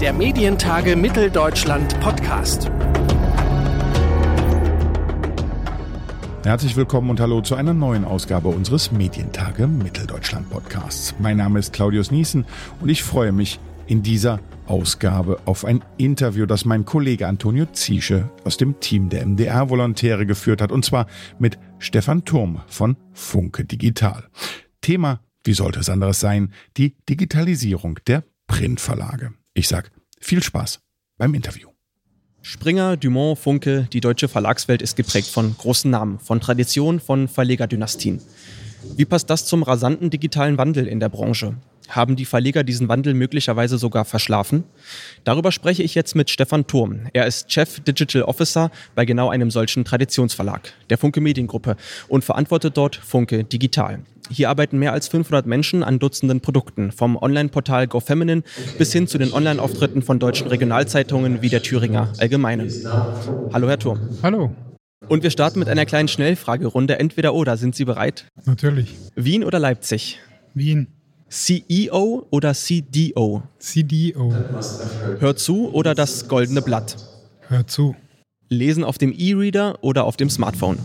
der Medientage Mitteldeutschland Podcast. Herzlich willkommen und hallo zu einer neuen Ausgabe unseres Medientage Mitteldeutschland Podcasts. Mein Name ist Claudius Niesen und ich freue mich in dieser Ausgabe auf ein Interview, das mein Kollege Antonio Ziesche aus dem Team der MDR-Volontäre geführt hat, und zwar mit Stefan Turm von Funke Digital. Thema, wie sollte es anderes sein, die Digitalisierung der Printverlage. Ich sag viel Spaß beim Interview. Springer, Dumont, Funke, die deutsche Verlagswelt ist geprägt von großen Namen, von Tradition, von Verlegerdynastien. Wie passt das zum rasanten digitalen Wandel in der Branche? Haben die Verleger diesen Wandel möglicherweise sogar verschlafen? Darüber spreche ich jetzt mit Stefan Turm. Er ist Chef Digital Officer bei genau einem solchen Traditionsverlag, der Funke Mediengruppe, und verantwortet dort Funke Digital. Hier arbeiten mehr als 500 Menschen an Dutzenden Produkten, vom Online-Portal GoFeminine bis hin zu den Online-Auftritten von deutschen Regionalzeitungen wie der Thüringer Allgemeinen. Hallo, Herr Turm. Hallo. Und wir starten mit einer kleinen Schnellfragerunde. Entweder oder. Sind Sie bereit? Natürlich. Wien oder Leipzig? Wien. CEO oder CDO? CDO. Hör zu oder das goldene Blatt? Hör zu. Lesen auf dem E-Reader oder auf dem Smartphone?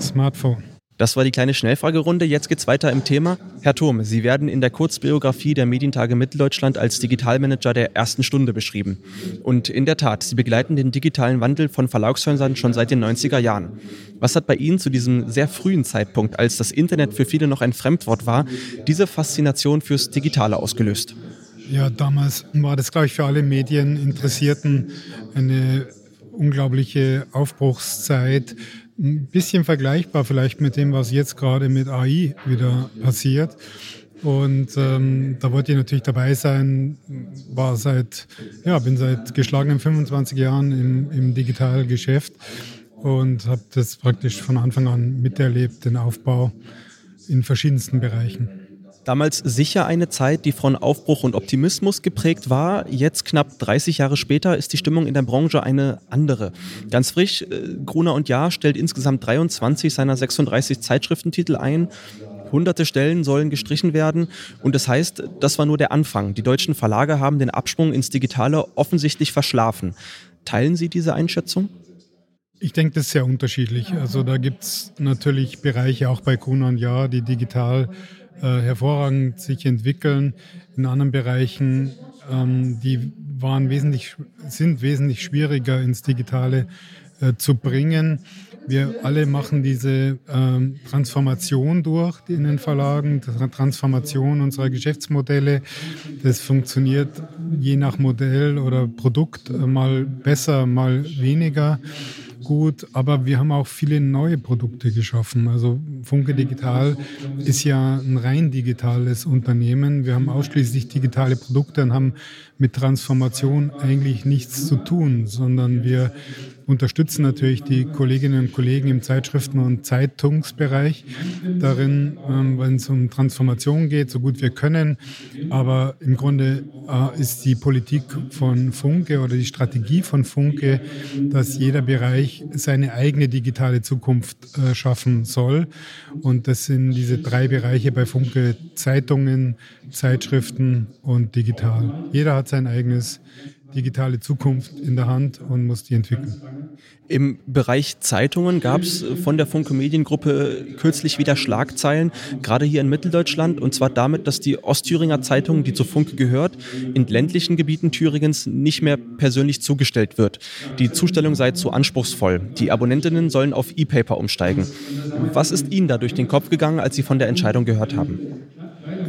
Smartphone. Das war die kleine Schnellfragerunde. Jetzt geht's weiter im Thema. Herr Thurm, Sie werden in der Kurzbiografie der Medientage Mitteldeutschland als Digitalmanager der ersten Stunde beschrieben. Und in der Tat, Sie begleiten den digitalen Wandel von Verlagshäusern schon seit den 90er Jahren. Was hat bei Ihnen zu diesem sehr frühen Zeitpunkt, als das Internet für viele noch ein Fremdwort war, diese Faszination fürs Digitale ausgelöst? Ja, damals war das, glaube ich, für alle Medieninteressierten eine unglaubliche Aufbruchszeit ein bisschen vergleichbar vielleicht mit dem, was jetzt gerade mit AI wieder passiert. Und ähm, da wollte ich natürlich dabei sein, war seit, ja, bin seit geschlagenen 25 Jahren im, im Digitalgeschäft und habe das praktisch von Anfang an miterlebt, den Aufbau in verschiedensten Bereichen. Damals sicher eine Zeit, die von Aufbruch und Optimismus geprägt war. Jetzt, knapp 30 Jahre später, ist die Stimmung in der Branche eine andere. Ganz frisch, äh, Gruner und Jahr stellt insgesamt 23 seiner 36 Zeitschriftentitel ein. Hunderte Stellen sollen gestrichen werden. Und das heißt, das war nur der Anfang. Die deutschen Verlage haben den Absprung ins Digitale offensichtlich verschlafen. Teilen Sie diese Einschätzung? Ich denke, das ist sehr unterschiedlich. Also da gibt es natürlich Bereiche, auch bei Gruner und Jahr, die digital äh, hervorragend sich entwickeln. In anderen Bereichen, ähm, die waren wesentlich, sind wesentlich schwieriger ins Digitale äh, zu bringen. Wir alle machen diese ähm, Transformation durch in den Verlagen, Transformation unserer Geschäftsmodelle. Das funktioniert je nach Modell oder Produkt äh, mal besser, mal weniger gut, aber wir haben auch viele neue Produkte geschaffen. Also Funke Digital ist ja ein rein digitales Unternehmen. Wir haben ausschließlich digitale Produkte und haben mit Transformation eigentlich nichts zu tun, sondern wir unterstützen natürlich die Kolleginnen und Kollegen im Zeitschriften- und Zeitungsbereich darin, ähm, wenn es um Transformation geht, so gut wir können. Aber im Grunde äh, ist die Politik von Funke oder die Strategie von Funke, dass jeder Bereich seine eigene digitale Zukunft äh, schaffen soll. Und das sind diese drei Bereiche bei Funke, Zeitungen, Zeitschriften und digital. Jeder hat sein eigenes digitale Zukunft in der Hand und muss die entwickeln. Im Bereich Zeitungen gab es von der Funke Mediengruppe kürzlich wieder Schlagzeilen, gerade hier in Mitteldeutschland, und zwar damit, dass die Ostthüringer Zeitung, die zu Funke gehört, in ländlichen Gebieten Thüringens nicht mehr persönlich zugestellt wird. Die Zustellung sei zu anspruchsvoll. Die Abonnentinnen sollen auf E-Paper umsteigen. Was ist Ihnen da durch den Kopf gegangen, als Sie von der Entscheidung gehört haben?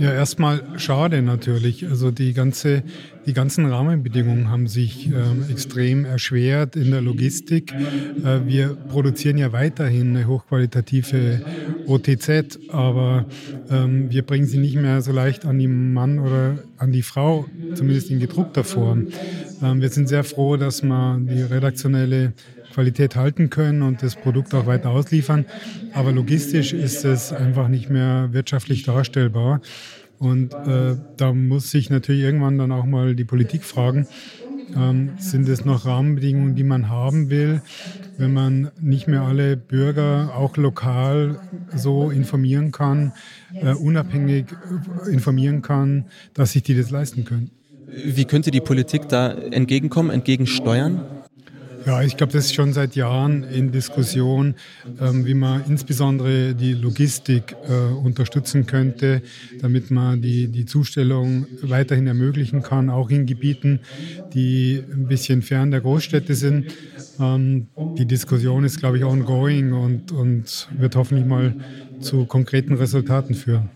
Ja, erstmal schade natürlich. Also die, ganze, die ganzen Rahmenbedingungen haben sich äh, extrem erschwert in der Logistik. Äh, wir produzieren ja weiterhin eine hochqualitative OTZ, aber ähm, wir bringen sie nicht mehr so leicht an den Mann oder an die Frau, zumindest in gedruckter Form. Ähm, wir sind sehr froh, dass wir die redaktionelle Qualität halten können und das Produkt auch weiter ausliefern. Aber logistisch ist es einfach nicht mehr wirtschaftlich darstellbar. Und äh, da muss sich natürlich irgendwann dann auch mal die Politik fragen, ähm, sind es noch Rahmenbedingungen, die man haben will, wenn man nicht mehr alle Bürger auch lokal so informieren kann, äh, unabhängig informieren kann, dass sich die das leisten können? Wie könnte die Politik da entgegenkommen, entgegensteuern? Ja, ich glaube, das ist schon seit Jahren in Diskussion, ähm, wie man insbesondere die Logistik äh, unterstützen könnte, damit man die, die Zustellung weiterhin ermöglichen kann, auch in Gebieten, die ein bisschen fern der Großstädte sind. Ähm, die Diskussion ist, glaube ich, ongoing und, und wird hoffentlich mal zu konkreten Resultaten führen.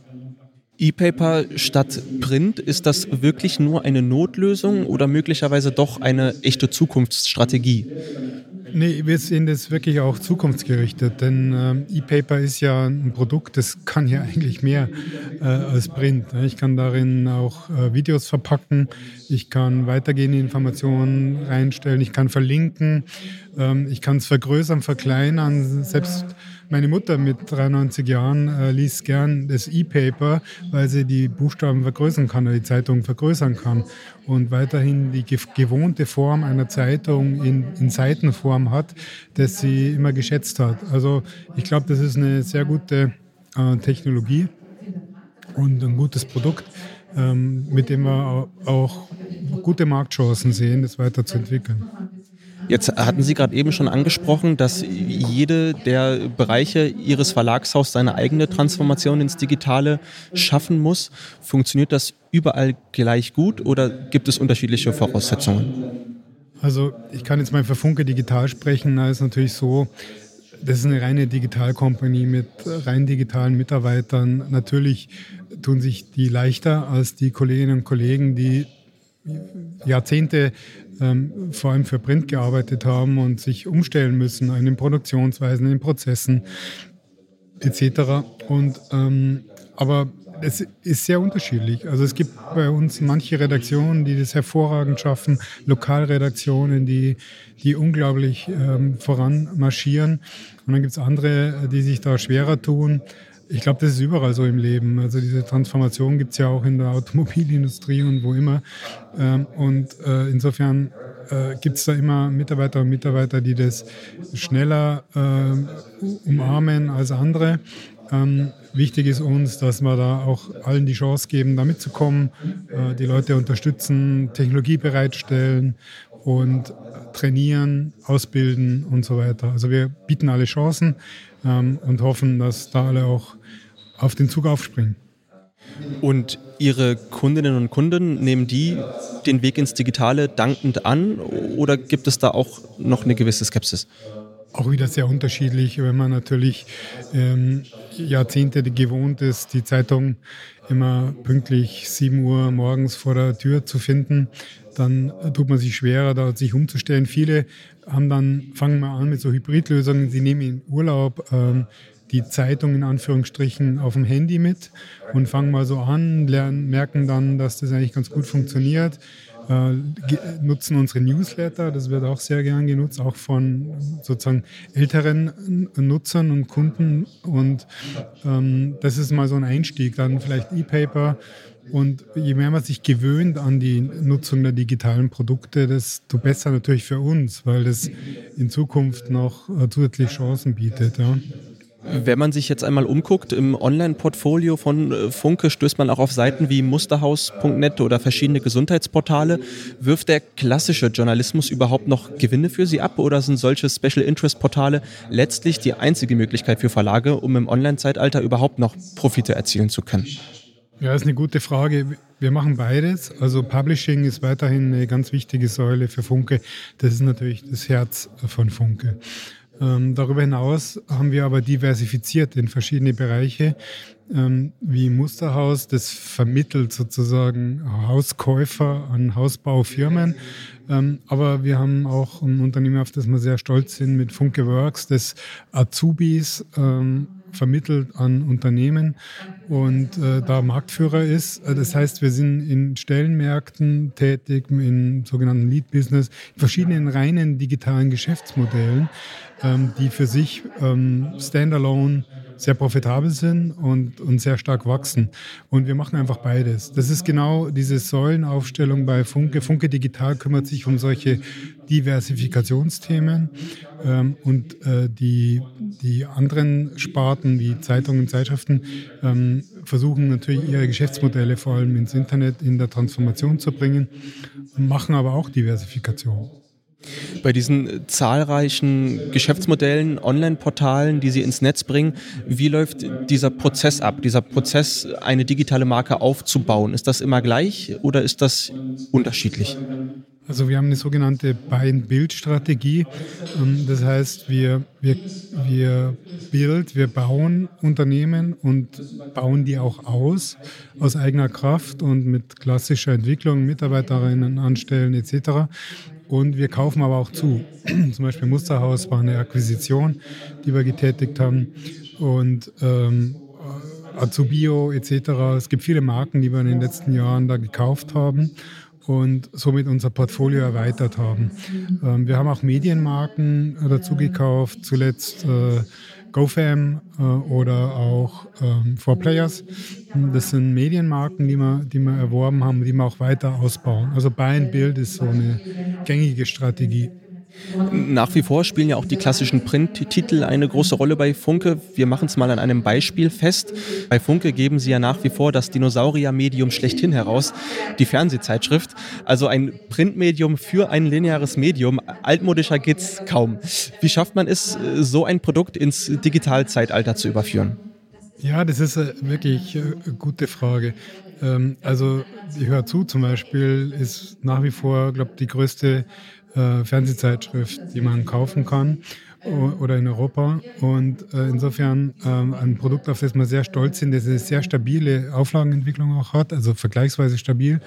E-Paper statt Print, ist das wirklich nur eine Notlösung oder möglicherweise doch eine echte Zukunftsstrategie? Nee, wir sehen das wirklich auch zukunftsgerichtet, denn äh, E-Paper ist ja ein Produkt, das kann ja eigentlich mehr äh, als Print. Ich kann darin auch äh, Videos verpacken, ich kann weitergehende Informationen reinstellen, ich kann verlinken, ähm, ich kann es vergrößern, verkleinern, selbst meine Mutter mit 93 Jahren äh, liest gern das E-Paper, weil sie die Buchstaben vergrößern kann oder die Zeitung vergrößern kann und weiterhin die gewohnte Form einer Zeitung in, in Seitenform hat, das sie immer geschätzt hat. Also ich glaube, das ist eine sehr gute äh, Technologie und ein gutes Produkt, ähm, mit dem wir auch gute Marktchancen sehen, das weiterzuentwickeln. Jetzt hatten Sie gerade eben schon angesprochen, dass jede der Bereiche Ihres Verlagshaus seine eigene Transformation ins Digitale schaffen muss. Funktioniert das überall gleich gut oder gibt es unterschiedliche Voraussetzungen? Also ich kann jetzt mal für Funke Digital sprechen. Da ist natürlich so, das ist eine reine Digitalkompanie mit rein digitalen Mitarbeitern. Natürlich tun sich die leichter als die Kolleginnen und Kollegen, die Jahrzehnte ähm, vor allem für Print gearbeitet haben und sich umstellen müssen in den Produktionsweisen, in den Prozessen etc. Und, ähm, aber es ist sehr unterschiedlich. Also es gibt bei uns manche Redaktionen, die das hervorragend schaffen, Lokalredaktionen, die, die unglaublich ähm, voranmarschieren. Und dann gibt es andere, die sich da schwerer tun. Ich glaube, das ist überall so im Leben. Also diese Transformation gibt es ja auch in der Automobilindustrie und wo immer. Ähm, und äh, insofern äh, gibt es da immer Mitarbeiterinnen und Mitarbeiter, die das schneller äh, umarmen als andere. Ähm, wichtig ist uns, dass wir da auch allen die Chance geben, da mitzukommen, äh, die Leute unterstützen, Technologie bereitstellen und trainieren, ausbilden und so weiter. Also wir bieten alle Chancen ähm, und hoffen, dass da alle auch auf den Zug aufspringen. Und Ihre Kundinnen und Kunden, nehmen die den Weg ins Digitale dankend an oder gibt es da auch noch eine gewisse Skepsis? Auch wieder sehr unterschiedlich, wenn man natürlich ähm, Jahrzehnte gewohnt ist, die Zeitung immer pünktlich 7 Uhr morgens vor der Tür zu finden, dann tut man sich schwerer, da sich umzustellen. Viele haben dann, fangen mal an mit so Hybridlösungen, sie nehmen in Urlaub ähm, die Zeitung in Anführungsstrichen auf dem Handy mit und fangen mal so an, lernen, merken dann, dass das eigentlich ganz gut funktioniert, äh, nutzen unsere Newsletter, das wird auch sehr gern genutzt, auch von sozusagen älteren Nutzern und Kunden. Und ähm, das ist mal so ein Einstieg, dann vielleicht E-Paper und je mehr man sich gewöhnt an die Nutzung der digitalen Produkte, desto besser natürlich für uns, weil das in Zukunft noch äh, zusätzliche Chancen bietet. Ja. Wenn man sich jetzt einmal umguckt, im Online-Portfolio von äh, Funke stößt man auch auf Seiten wie musterhaus.net oder verschiedene Gesundheitsportale. Wirft der klassische Journalismus überhaupt noch Gewinne für Sie ab oder sind solche Special-Interest-Portale letztlich die einzige Möglichkeit für Verlage, um im Online-Zeitalter überhaupt noch Profite erzielen zu können? Ja, ist eine gute Frage. Wir machen beides. Also Publishing ist weiterhin eine ganz wichtige Säule für Funke. Das ist natürlich das Herz von Funke. Ähm, darüber hinaus haben wir aber diversifiziert in verschiedene Bereiche, ähm, wie Musterhaus, das vermittelt sozusagen Hauskäufer an Hausbaufirmen. Ähm, aber wir haben auch ein Unternehmen, auf das wir sehr stolz sind, mit Funke Works, das Azubis ähm, vermittelt an Unternehmen und äh, da Marktführer ist. Äh, das heißt, wir sind in Stellenmärkten tätig, in sogenannten Lead Business, in verschiedenen reinen digitalen Geschäftsmodellen, ähm, die für sich ähm, standalone sehr profitabel sind und, und sehr stark wachsen. Und wir machen einfach beides. Das ist genau diese Säulenaufstellung bei Funke. Funke Digital kümmert sich um solche Diversifikationsthemen ähm, und äh, die, die anderen Sparten wie Zeitungen, Zeitschriften ähm, versuchen natürlich ihre Geschäftsmodelle vor allem ins Internet in der Transformation zu bringen, machen aber auch Diversifikation. Bei diesen zahlreichen Geschäftsmodellen, Online-Portalen, die Sie ins Netz bringen, wie läuft dieser Prozess ab, dieser Prozess, eine digitale Marke aufzubauen? Ist das immer gleich oder ist das unterschiedlich? Also wir haben eine sogenannte Buy-and-Build-Strategie. Ähm, das heißt, wir, wir, wir build, wir bauen Unternehmen und bauen die auch aus, aus eigener Kraft und mit klassischer Entwicklung, Mitarbeiterinnen anstellen etc. Und wir kaufen aber auch zu. Zum Beispiel Musterhaus war eine Akquisition, die wir getätigt haben. Und ähm, Azubio etc. Es gibt viele Marken, die wir in den letzten Jahren da gekauft haben und somit unser Portfolio erweitert haben. Ähm, wir haben auch Medienmarken dazu gekauft, zuletzt äh, GoFam äh, oder auch ähm, 4Players. Das sind Medienmarken, die wir, die wir erworben haben, die wir auch weiter ausbauen. Also Buy and Build ist so eine gängige Strategie. Nach wie vor spielen ja auch die klassischen Printtitel eine große Rolle bei Funke. Wir machen es mal an einem Beispiel fest. Bei Funke geben sie ja nach wie vor das Dinosaurier-Medium schlechthin heraus, die Fernsehzeitschrift. Also ein Printmedium für ein lineares Medium. Altmodischer geht's kaum. Wie schafft man es, so ein Produkt ins Digitalzeitalter zu überführen? Ja, das ist eine wirklich eine gute Frage. Ähm, also, ich höre zu zum Beispiel, ist nach wie vor, glaube ich, die größte äh, Fernsehzeitschrift, die man kaufen kann oder in Europa. Und äh, insofern ähm, ein Produkt, auf das wir sehr stolz sind, das eine sehr stabile Auflagenentwicklung auch hat, also vergleichsweise stabil.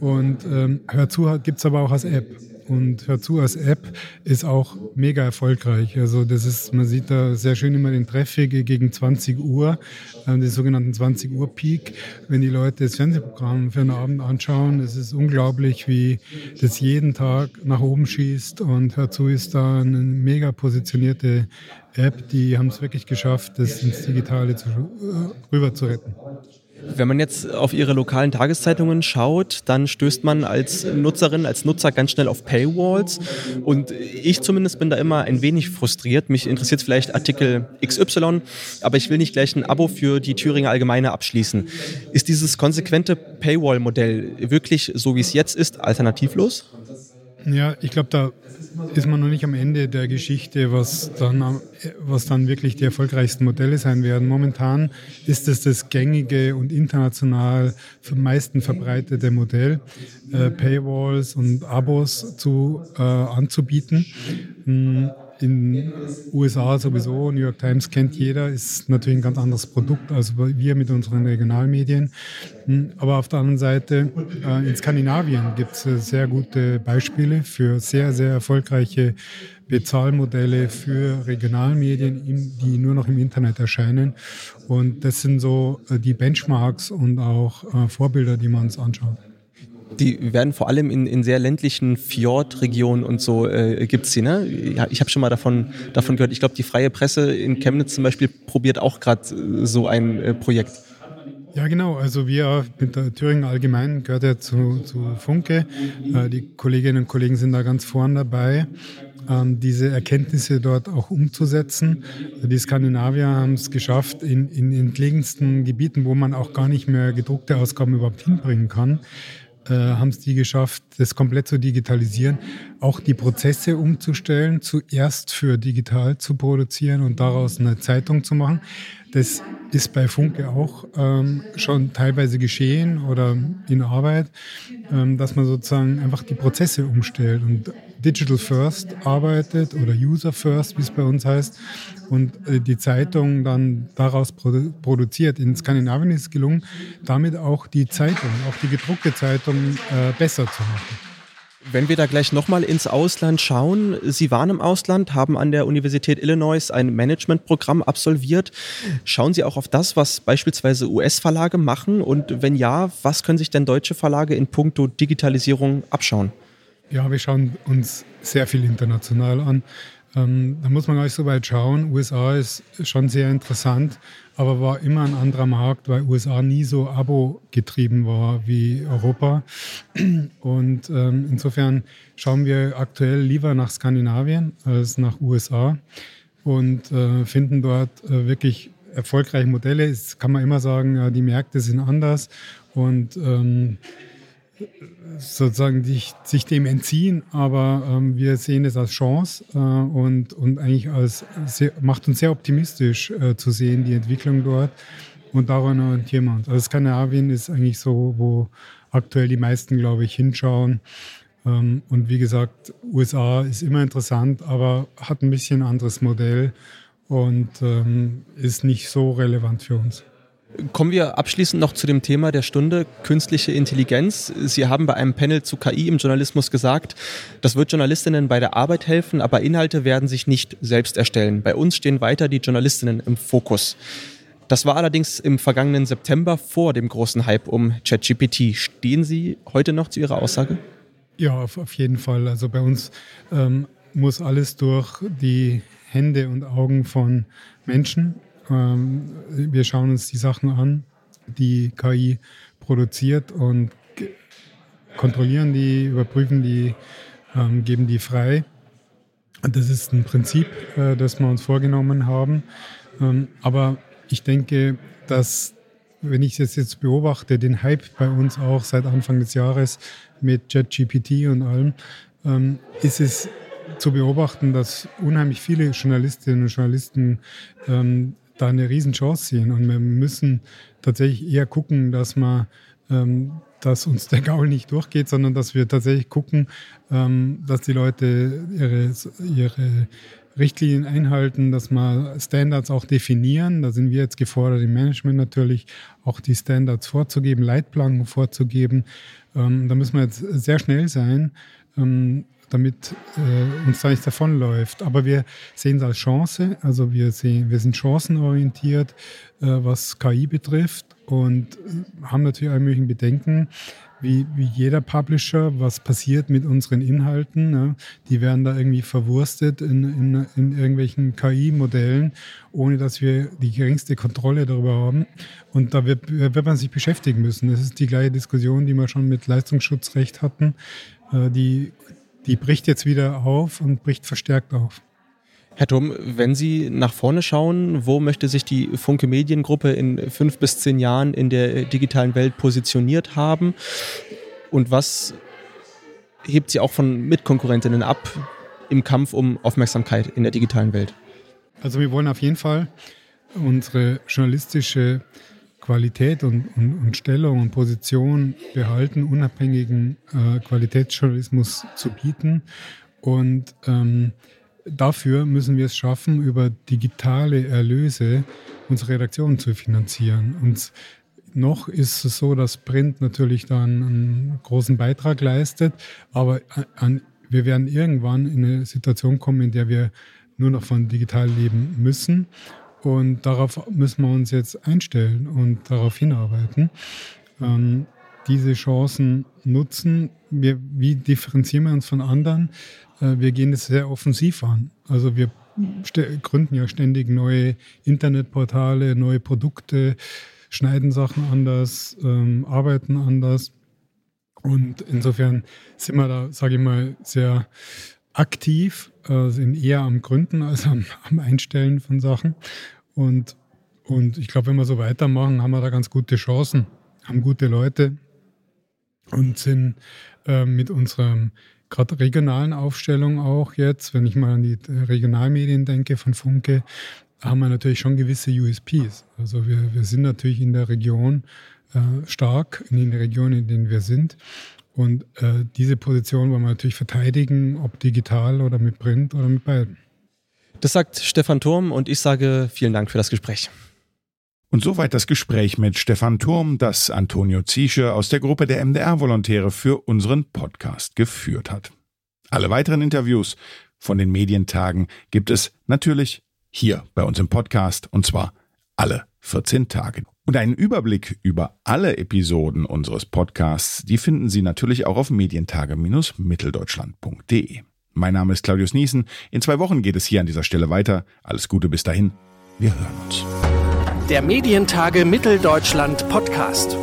Und ähm, Hör zu gibt es aber auch als App und Hör zu als App ist auch mega erfolgreich. Also das ist, man sieht da sehr schön immer den Traffic gegen 20 Uhr, äh, den sogenannten 20 Uhr Peak. Wenn die Leute das Fernsehprogramm für einen Abend anschauen, es ist unglaublich, wie das jeden Tag nach oben schießt und Hör zu ist da eine mega positionierte App, die haben es wirklich geschafft, das ins Digitale zu, äh, rüber zu retten. Wenn man jetzt auf Ihre lokalen Tageszeitungen schaut, dann stößt man als Nutzerin, als Nutzer ganz schnell auf Paywalls. Und ich zumindest bin da immer ein wenig frustriert. Mich interessiert vielleicht Artikel XY, aber ich will nicht gleich ein Abo für die Thüringer Allgemeine abschließen. Ist dieses konsequente Paywall-Modell wirklich, so wie es jetzt ist, alternativlos? Ja, ich glaube, da ist man noch nicht am Ende der Geschichte, was dann, was dann wirklich die erfolgreichsten Modelle sein werden. Momentan ist es das gängige und international am meisten verbreitete Modell, äh, Paywalls und Abos zu, äh, anzubieten. Hm, in USA sowieso, New York Times kennt jeder, ist natürlich ein ganz anderes Produkt als wir mit unseren Regionalmedien. Hm, aber auf der anderen Seite, äh, in Skandinavien gibt es äh, sehr gute Beispiele für sehr, sehr erfolgreiche Bezahlmodelle für Regionalmedien, die nur noch im Internet erscheinen. Und das sind so äh, die Benchmarks und auch Vorbilder, die man uns anschaut. Die werden vor allem in, in sehr ländlichen Fjordregionen und so äh, gibt es sie. Ne? Ich habe schon mal davon, davon gehört. Ich glaube, die freie Presse in Chemnitz zum Beispiel probiert auch gerade äh, so ein äh, Projekt. Ja, genau. Also wir mit der Thüringen Allgemein gehört ja zu, zu Funke. Äh, die Kolleginnen und Kollegen sind da ganz vorn dabei, ähm, diese Erkenntnisse dort auch umzusetzen. Die Skandinavier haben es geschafft, in, in entlegensten Gebieten, wo man auch gar nicht mehr gedruckte Ausgaben überhaupt hinbringen kann, äh, haben es die geschafft, das komplett zu digitalisieren, auch die Prozesse umzustellen, zuerst für digital zu produzieren und daraus eine Zeitung zu machen. Das ist bei Funke auch ähm, schon teilweise geschehen oder in Arbeit, ähm, dass man sozusagen einfach die Prozesse umstellt und Digital First arbeitet oder User First, wie es bei uns heißt, und äh, die Zeitung dann daraus produ produziert. In Skandinavien ist es gelungen, damit auch die Zeitung, auch die gedruckte Zeitung äh, besser zu machen. Wenn wir da gleich nochmal ins Ausland schauen, Sie waren im Ausland, haben an der Universität Illinois ein Managementprogramm absolviert. Schauen Sie auch auf das, was beispielsweise US-Verlage machen? Und wenn ja, was können sich denn deutsche Verlage in puncto Digitalisierung abschauen? Ja, wir schauen uns sehr viel international an. Ähm, da muss man gar nicht so weit schauen. USA ist schon sehr interessant, aber war immer ein anderer Markt, weil USA nie so Abo getrieben war wie Europa. Und ähm, insofern schauen wir aktuell lieber nach Skandinavien als nach USA und äh, finden dort äh, wirklich erfolgreiche Modelle. Es kann man immer sagen, ja, die Märkte sind anders und ähm, sozusagen sich, sich dem entziehen, aber ähm, wir sehen es als Chance äh, und, und eigentlich als sehr, macht uns sehr optimistisch äh, zu sehen, die Entwicklung dort. Und daran orientieren wir uns. Also Skandinavien ist eigentlich so, wo aktuell die meisten, glaube ich, hinschauen. Ähm, und wie gesagt, USA ist immer interessant, aber hat ein bisschen anderes Modell und ähm, ist nicht so relevant für uns. Kommen wir abschließend noch zu dem Thema der Stunde, künstliche Intelligenz. Sie haben bei einem Panel zu KI im Journalismus gesagt, das wird Journalistinnen bei der Arbeit helfen, aber Inhalte werden sich nicht selbst erstellen. Bei uns stehen weiter die Journalistinnen im Fokus. Das war allerdings im vergangenen September vor dem großen Hype um ChatGPT. Stehen Sie heute noch zu Ihrer Aussage? Ja, auf, auf jeden Fall. Also bei uns ähm, muss alles durch die Hände und Augen von Menschen ähm, wir schauen uns die Sachen an, die KI produziert und kontrollieren die, überprüfen die, ähm, geben die frei. Das ist ein Prinzip, äh, das wir uns vorgenommen haben. Ähm, aber ich denke, dass, wenn ich es jetzt beobachte, den Hype bei uns auch seit Anfang des Jahres mit JetGPT und allem, ist es zu beobachten, dass unheimlich viele Journalistinnen und Journalisten da eine Riesenchance sehen. Und wir müssen tatsächlich eher gucken, dass man ähm, dass uns der Gaul nicht durchgeht, sondern dass wir tatsächlich gucken, ähm, dass die Leute ihre, ihre Richtlinien einhalten, dass man Standards auch definieren. Da sind wir jetzt gefordert, im Management natürlich auch die Standards vorzugeben, Leitplanken vorzugeben. Ähm, da müssen wir jetzt sehr schnell sein. Ähm, damit äh, uns da nichts davonläuft. Aber wir sehen es als Chance. Also wir, sehen, wir sind chancenorientiert, äh, was KI betrifft und äh, haben natürlich alle möglichen Bedenken, wie, wie jeder Publisher, was passiert mit unseren Inhalten. Ne? Die werden da irgendwie verwurstet in, in, in irgendwelchen KI-Modellen, ohne dass wir die geringste Kontrolle darüber haben. Und da wird, wird man sich beschäftigen müssen. Das ist die gleiche Diskussion, die wir schon mit Leistungsschutzrecht hatten. Äh, die die bricht jetzt wieder auf und bricht verstärkt auf. Herr Thom, wenn Sie nach vorne schauen, wo möchte sich die Funke Mediengruppe in fünf bis zehn Jahren in der digitalen Welt positioniert haben? Und was hebt sie auch von Mitkonkurrentinnen ab im Kampf um Aufmerksamkeit in der digitalen Welt? Also wir wollen auf jeden Fall unsere journalistische Qualität und, und, und Stellung und Position behalten, unabhängigen äh, Qualitätsjournalismus zu bieten. Und ähm, dafür müssen wir es schaffen, über digitale Erlöse unsere Redaktionen zu finanzieren. Und noch ist es so, dass Print natürlich da einen, einen großen Beitrag leistet, aber an, wir werden irgendwann in eine Situation kommen, in der wir nur noch von digital leben müssen. Und darauf müssen wir uns jetzt einstellen und darauf hinarbeiten. Ähm, diese Chancen nutzen. Wir, wie differenzieren wir uns von anderen? Äh, wir gehen das sehr offensiv an. Also wir gründen ja ständig neue Internetportale, neue Produkte, schneiden Sachen anders, ähm, arbeiten anders. Und insofern sind wir da, sage ich mal, sehr aktiv, äh, sind eher am Gründen als am, am Einstellen von Sachen. Und, und ich glaube, wenn wir so weitermachen, haben wir da ganz gute Chancen, haben gute Leute und sind äh, mit unserer gerade regionalen Aufstellung auch jetzt, wenn ich mal an die Regionalmedien denke von Funke, haben wir natürlich schon gewisse USPs. Also wir, wir sind natürlich in der Region äh, stark, in den Regionen, in denen wir sind. Und äh, diese Position wollen wir natürlich verteidigen, ob digital oder mit Print oder mit beiden. Das sagt Stefan Turm und ich sage vielen Dank für das Gespräch. Und soweit das Gespräch mit Stefan Turm, das Antonio Ziesche aus der Gruppe der MDR-Volontäre für unseren Podcast geführt hat. Alle weiteren Interviews von den Medientagen gibt es natürlich hier bei uns im Podcast und zwar alle 14 Tage. Und einen Überblick über alle Episoden unseres Podcasts, die finden Sie natürlich auch auf medientage-mitteldeutschland.de. Mein Name ist Claudius Niesen. In zwei Wochen geht es hier an dieser Stelle weiter. Alles Gute bis dahin. Wir hören uns. Der Medientage Mitteldeutschland Podcast.